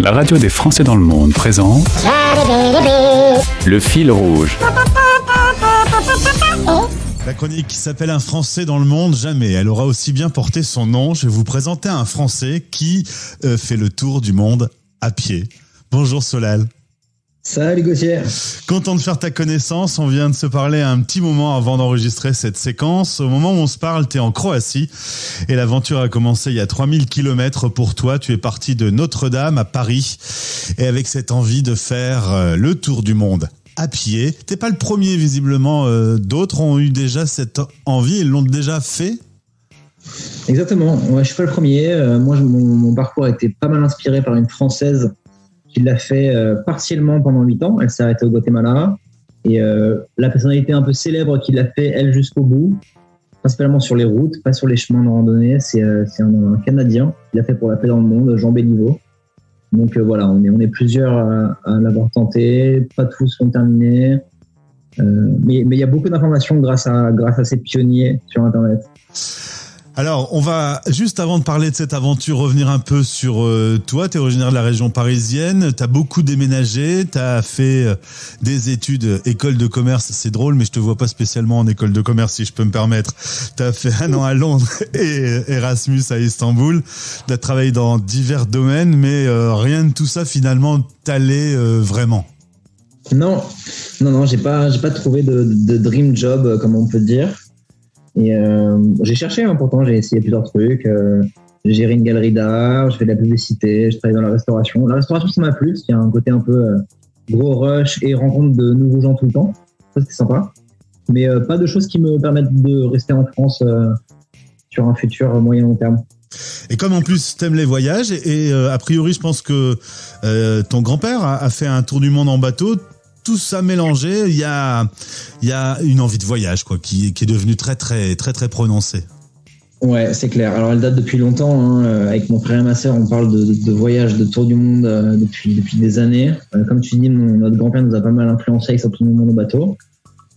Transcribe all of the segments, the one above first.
la radio des Français dans le monde présente Le fil rouge. La chronique qui s'appelle Un Français dans le monde, jamais. Elle aura aussi bien porté son nom. Je vais vous présenter un Français qui euh, fait le tour du monde à pied. Bonjour Solal. Salut Gauthier. Content de faire ta connaissance. On vient de se parler un petit moment avant d'enregistrer cette séquence. Au moment où on se parle, tu es en Croatie et l'aventure a commencé il y a 3000 km pour toi. Tu es parti de Notre-Dame à Paris et avec cette envie de faire euh, le tour du monde à pied. T'es pas le premier visiblement. Euh, d'autres ont eu déjà cette envie et l'ont déjà fait. Exactement. Ouais, je suis pas le premier. Euh, moi, mon, mon parcours a été pas mal inspiré par une Française qui l'a fait euh, partiellement pendant 8 ans. Elle s'est arrêtée au Guatemala. Et euh, la personnalité un peu célèbre qui l'a fait, elle, jusqu'au bout, principalement sur les routes, pas sur les chemins de randonnée, c'est euh, un, Canadien qui l'a fait pour la paix dans le monde, Jean Béliveau. Donc voilà, on est, plusieurs à, à l'avoir tenté, pas tous sont terminés. mais il y a beaucoup d'informations grâce à, grâce à ces pionniers sur Internet. Alors, on va juste avant de parler de cette aventure revenir un peu sur euh, toi. Tu es originaire de la région parisienne, tu as beaucoup déménagé, tu as fait euh, des études école de commerce, c'est drôle mais je te vois pas spécialement en école de commerce si je peux me permettre. Tu as fait un an à Londres et Erasmus à Istanbul. Tu as travaillé dans divers domaines mais euh, rien de tout ça finalement t'allait vraiment. Non, non, non, j'ai pas, pas trouvé de dream job, comme on peut dire. Euh, j'ai cherché, hein, pourtant, j'ai essayé plusieurs trucs. Euh, j'ai géré une galerie d'art, je fais de la publicité, je travaille dans la restauration. La restauration, ça m'a plu, parce qu'il y a un côté un peu euh, gros rush et rencontre de nouveaux gens tout le temps. Ça, c'est sympa. Mais pas de choses qui me permettent de rester en France sur un futur moyen long terme. Et comme en plus t'aimes les voyages, et, a priori je pense que ton grand-père a, fait un tour du monde en bateau, tout ça mélangé, il y a, une envie de voyage quoi, qui, est devenue très très très très prononcée. Ouais, c'est clair. Alors elle date depuis longtemps. Hein. Avec mon frère et ma sœur, on parle de, de, voyage, de tour du monde euh, depuis des années. Euh, comme tu dis, notre grand-père nous a pas mal influencé avec son tour du monde au bateau.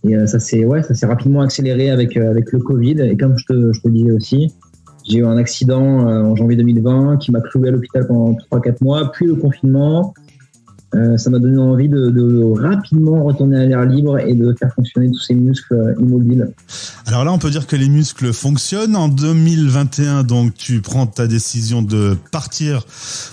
Et euh, ça s'est ouais, rapidement accéléré avec avec le Covid. Et comme je te, je te disais aussi, j'ai eu un accident en janvier 2020 qui m'a cloué à l'hôpital pendant 3-4 mois, puis le confinement, euh, ça m'a donné envie de, de, rapidement retourner à l'air libre et de faire fonctionner tous ces muscles immobiles. Alors là, on peut dire que les muscles fonctionnent. En 2021, donc, tu prends ta décision de partir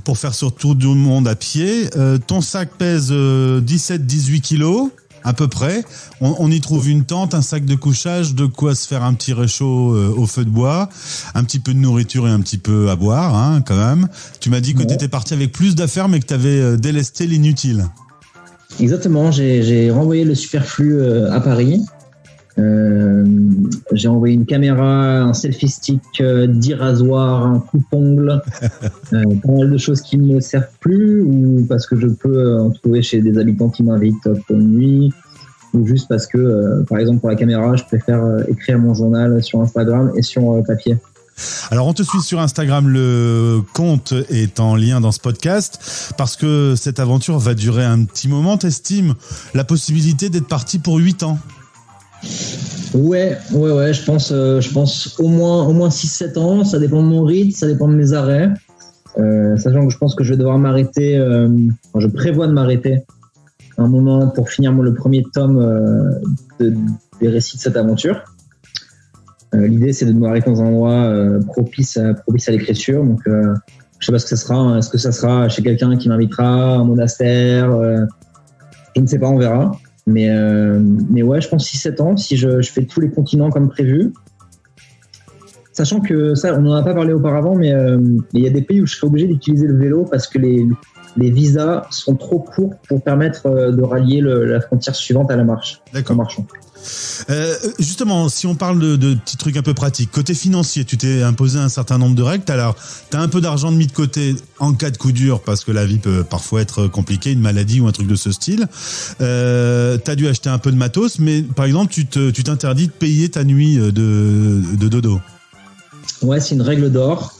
pour faire ce tour du monde à pied. Euh, ton sac pèse euh, 17-18 kilos à peu près. On, on, y trouve une tente, un sac de couchage, de quoi se faire un petit réchaud euh, au feu de bois, un petit peu de nourriture et un petit peu à boire, hein, quand même. Tu m'as dit que ouais. tu étais parti avec plus d'affaires, mais que tu avais euh, délesté l'inutile. Exactement, j'ai renvoyé le superflu euh, à Paris. J'ai envoyé une caméra, un selfie stick, 10 rasoirs, un coupe-ongle, pas mal de choses qui ne me servent plus ou parce que je peux en trouver chez des habitants qui m'invitent pour une nuit ou juste parce que, euh, par exemple, pour la caméra, je préfère euh, écrire mon journal sur Instagram et sur euh, papier. Alors on te suit sur Instagram, le compte est en lien dans ce podcast parce que cette aventure va durer un petit moment. T'estimes? La possibilité d'être parti pour 8 ans Ouais, ouais, ouais, je pense, euh, je pense au moins, au moins 6-7 ans. Ça dépend de mon rythme, ça dépend de mes arrêts. Euh, sachant que je pense que je vais devoir m'arrêter, euh, enfin, je prévois de m'arrêter un moment pour finir le premier tome euh, de, des récits de cette aventure. Euh, L'idée, c'est de m'arrêter dans un endroit euh, propice à, propice à l'écriture. Donc, je sais pas ce que ça sera. Hein. Est-ce que ça sera chez quelqu'un qui m'invitera, un monastère Je ne sais pas, on verra. Mais, mais ouais, je pense 6-7 ans, si je, je, fais tous les continents comme prévu. Sachant que ça, on n'en a pas parlé auparavant, mais il y a des pays où je serai obligé d'utiliser le vélo parce que les, les visas sont trop courts pour permettre de rallier le, la frontière suivante à la marche. D'accord. marchant. Euh, justement, si on parle de, de, petits trucs un peu pratiques, côté financier, tu t'es imposé un certain nombre de règles. Alors, tu as un peu d'argent de mis de côté en cas de coup dur, parce que la vie peut parfois être compliquée, une maladie ou un truc de ce style. Euh, tu as dû acheter un peu de matos, mais par exemple, tu t'interdis de payer ta nuit de, de dodo. Ouais, c'est une règle d'or.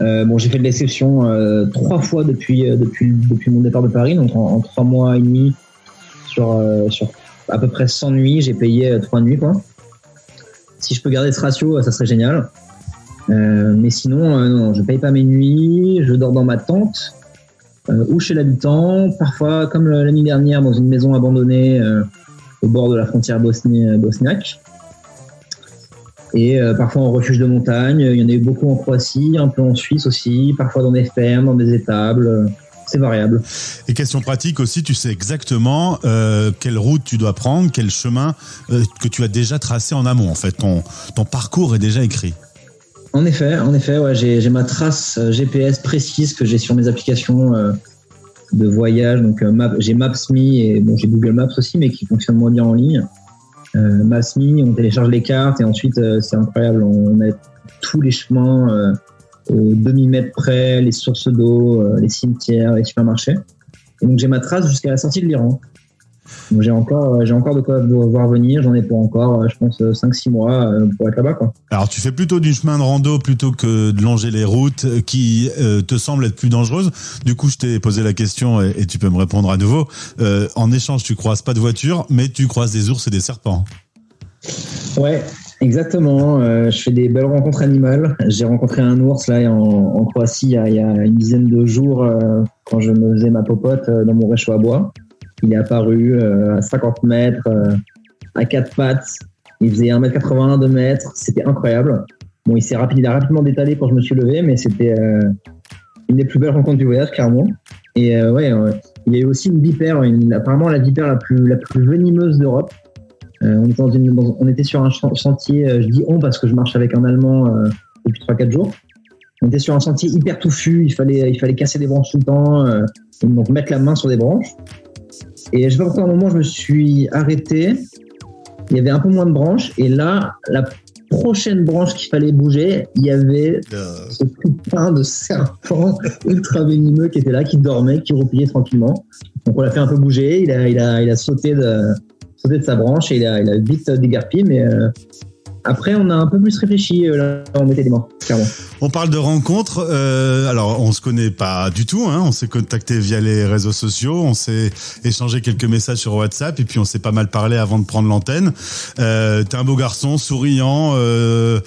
Euh, bon, j'ai fait de l'exception euh, trois fois depuis, euh, depuis, depuis mon départ de Paris, donc en, trois mois et demi sur, euh, sur à peu près 100 nuits, j'ai payé trois nuits. Quoi. Si je peux garder ce ratio, ça serait génial. mais sinon, non, je paye pas mes nuits, je dors dans ma tente. ou chez l'habitant, parfois comme l'année dernière dans une maison abandonnée au bord de la frontière bosniaque. Et parfois en refuge de montagne. Il y en a eu beaucoup en Croatie, un peu en Suisse aussi, parfois dans des fermes, dans des étables c'est variable. Et question pratique aussi, tu sais exactement euh, quelle route tu dois prendre, quel chemin euh, que tu as déjà tracé en amont. En fait, ton, ton parcours est déjà écrit. En effet, en effet, ouais, j'ai ma trace euh, GPS précise que j'ai sur mes applications de voyage. Donc, j'ai Maps.me et bon, j'ai Google Maps aussi, mais qui fonctionne moins bien en ligne. Maps.me, on télécharge les cartes et ensuite, c'est incroyable, on a tous les chemins au demi-mètre près, les sources d'eau, euh, les cimetières, les supermarchés. Et donc j'ai ma trace jusqu'à la sortie de l'Iran. J'ai encore, euh, j'ai encore de quoi voir venir. J'en ai pour encore, euh, je pense, 5-6 mois pour être là-bas. Quoi. Alors tu fais plutôt du chemin de rando plutôt que de longer les routes qui te semblent être plus dangereuses. Du coup, je t'ai posé la question et, tu peux me répondre à nouveau. en échange, tu croises pas de voiture, mais tu croises des ours et des serpents. Ouais, Exactement. Euh, je fais des belles rencontres animales. J'ai rencontré un ours là en, Croatie il y, a, une dizaine de jours euh, quand je me faisais ma popote euh, dans mon réchaud à bois. Il est apparu à 50 mètres, à quatre pattes. Il faisait 1m80, 2 mètres. C'était incroyable. Bon, il s'est a rapidement détalé quand je me suis levé, mais c'était une des plus belles rencontres du voyage, clairement. Et ouais, il y a eu aussi une vipère, apparemment la vipère la plus, venimeuse d'Europe. Euh, on, était sur un euh, je dis on parce que je marche avec un Allemand euh, depuis 3-4 jours. On était sur un sentier hyper touffu, il fallait, il fallait casser des branches tout le temps, donc mettre la main sur des branches. Et je sais pas pourquoi, à un moment, je me suis arrêté. Il y avait un peu moins de branches. Et là, la prochaine branche qu'il fallait bouger, il y avait ce putain de serpent ultra venimeux qui était là, qui dormait, qui roupillait tranquillement. Donc on l'a fait un peu bouger. Il a, il a, il a sauté de, de sa branche et il a, il a vite dégarpillé, mais euh, après, on a un peu plus réfléchi, euh, là, on mettait les mains, clairement. On parle de rencontres. Euh, alors, on se connaît pas du tout. Hein. On s'est contacté via les réseaux sociaux. On s'est échangé quelques messages sur WhatsApp et puis on s'est pas mal parlé avant de prendre l'antenne. Euh, T'es un beau garçon, souriant. Euh,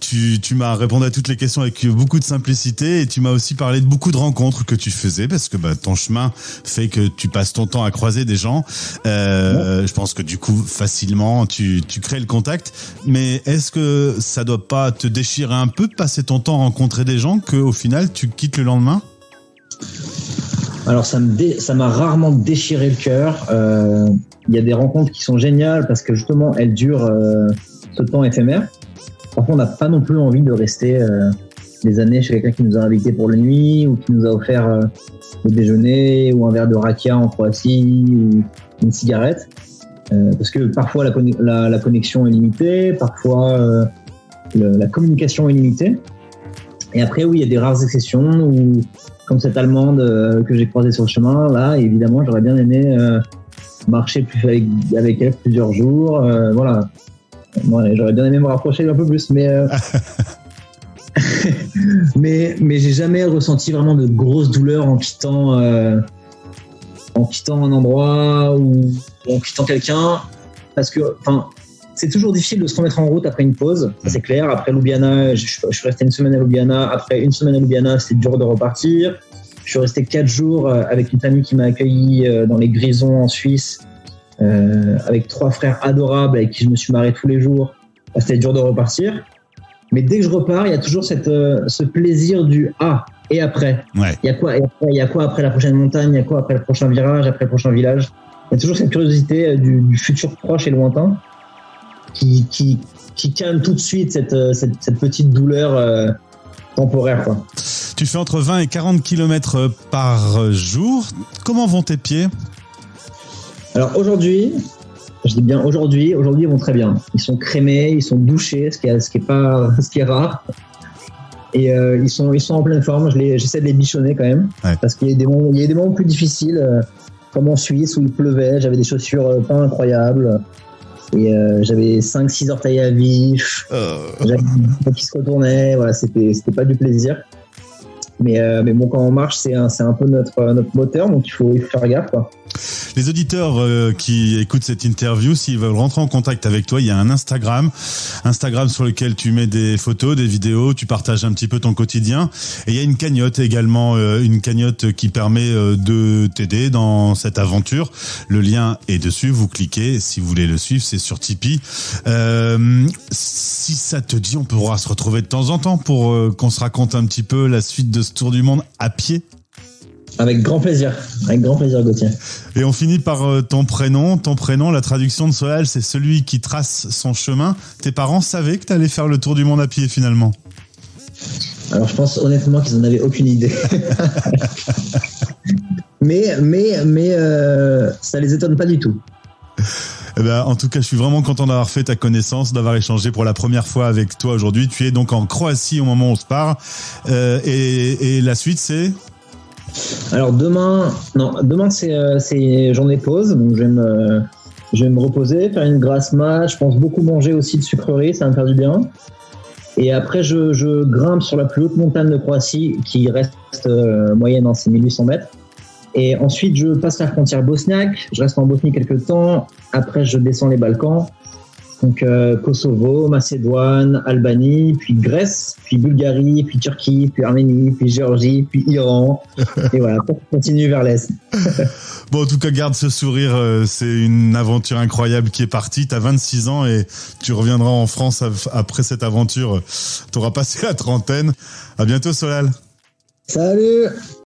tu, tu m'as répondu à toutes les questions avec beaucoup de simplicité et tu m'as aussi parlé de beaucoup de rencontres que tu faisais parce que bah, ton chemin fait que tu passes ton temps à croiser des gens. Euh, Je pense que du coup, facilement, tu, tu crées le contact. Mais est-ce que ça doit pas te déchirer un peu de passer ton temps à rencontrer des gens qu'au final tu quittes le lendemain? Alors ça ça m'a rarement déchiré le cœur. Euh, il y a des rencontres qui sont géniales parce que justement elles durent euh, ce temps éphémère. Parfois on n'a pas non plus envie de rester euh, des années chez quelqu'un qui nous a invités pour la nuit ou qui nous a offert le déjeuner ou un verre de rakia en Croatie ou une cigarette. Euh, parce que parfois la, connexion est limitée, parfois euh, la communication est limitée. Et après, oui, il y a des rares exceptions où, comme cette Allemande euh, que j'ai croisée sur le chemin, là, évidemment, j'aurais bien aimé marcher plus avec, avec, elle plusieurs jours. voilà. j'aurais bien aimé me rapprocher un peu plus, mais. mais mais j'ai jamais ressenti vraiment de grosses douleurs en quittant en quittant un endroit ou en quittant quelqu'un. Parce que, enfin, c'est toujours difficile de se remettre en route après une pause, ça c'est clair. Après Ljubljana, je, suis resté une semaine à Ljubljana. Après une semaine à Ljubljana, c'est dur de repartir. Je suis resté quatre jours euh, avec une famille qui m'a accueilli euh, dans les Grisons en Suisse, euh, avec trois frères adorables avec qui je me suis marré tous les jours. C'était dur de repartir. Mais dès que je repars, il y a toujours cette, ce plaisir du ah, et après. Il y a quoi Il y a quoi après la prochaine montagne Il y a quoi après le prochain virage Après le prochain village? Il y a toujours cette curiosité euh, du, futur proche et lointain qui, qui, qui, calme tout de suite cette, euh, cette, cette petite douleur euh, temporaire. Quoi. Tu fais entre 20 et 40 km par jour. Comment vont tes pieds? Alors aujourd'hui, je dis bien aujourd'hui, aujourd'hui ils vont très bien. Ils sont crémés, ils sont douchés, ce qui est, ce qui est pas, ce qui est rare. Et euh, ils, sont, ils sont en pleine forme. J'essaie de les bichonner quand même. Parce qu'il y, a des moments, il y a des moments plus difficiles, euh, comme en Suisse où il pleuvait. J'avais des chaussures euh, pas incroyables. Et j'avais 5-6 orteils à vif. J'avais qui se retournait. Voilà, c'était pas du plaisir. Mais, mais bon, quand on marche, c'est un, peu notre, notre moteur. Donc il faut, faire gaffe. Les auditeurs euh, qui écoutent cette interview, s'ils veulent rentrer en contact avec toi, il y a un Instagram, Instagram sur lequel tu mets des photos, des vidéos, tu partages un petit peu ton quotidien. Et il y a une cagnotte également, euh, une cagnotte qui permet euh, de t'aider dans cette aventure. Le lien est dessus, vous cliquez. Si vous voulez le suivre, c'est sur Tipeee. si ça te dit, on pourra se retrouver de temps en temps pour qu'on se raconte un petit peu la suite de ce tour du monde à pied avec grand plaisir, avec grand plaisir Gauthier. Et on finit par euh, ton prénom. Ton prénom, la traduction de Solal, c'est celui qui trace son chemin. Tes parents savaient que tu allais faire le tour du monde à pied finalement Alors je pense honnêtement qu'ils n'en avaient aucune idée. mais mais, mais euh, ça les étonne pas du tout. Eh ben, en tout cas, je suis vraiment content d'avoir fait ta connaissance, d'avoir échangé pour la première fois avec toi aujourd'hui. Tu es donc en Croatie au moment où on se parle. Euh, et la suite, c'est? Alors demain, non, demain c'est euh, journée pause, donc je vais me je vais me reposer, faire une grasse mat. Je pense beaucoup manger aussi de sucreries, ça va me faire du bien. Et après, je, grimpe sur la plus haute montagne de Croatie, qui reste euh, moyenne, en hein, c'est 1800 mètres. Et ensuite, je passe la frontière bosniaque. Je reste en Bosnie quelques temps. Après, je descends les Balkans. Donc euh, Kosovo, Macédoine, Albanie, puis Grèce, puis Bulgarie, puis Turquie, puis Arménie, puis Géorgie, puis Iran. Et voilà, on continue vers l'Est. bon, en tout cas, garde ce sourire. Euh, c'est une aventure incroyable qui est partie. Tu as 26 ans et tu reviendras en France après cette aventure. Tu auras passé la trentaine. À bientôt, Solal. Salut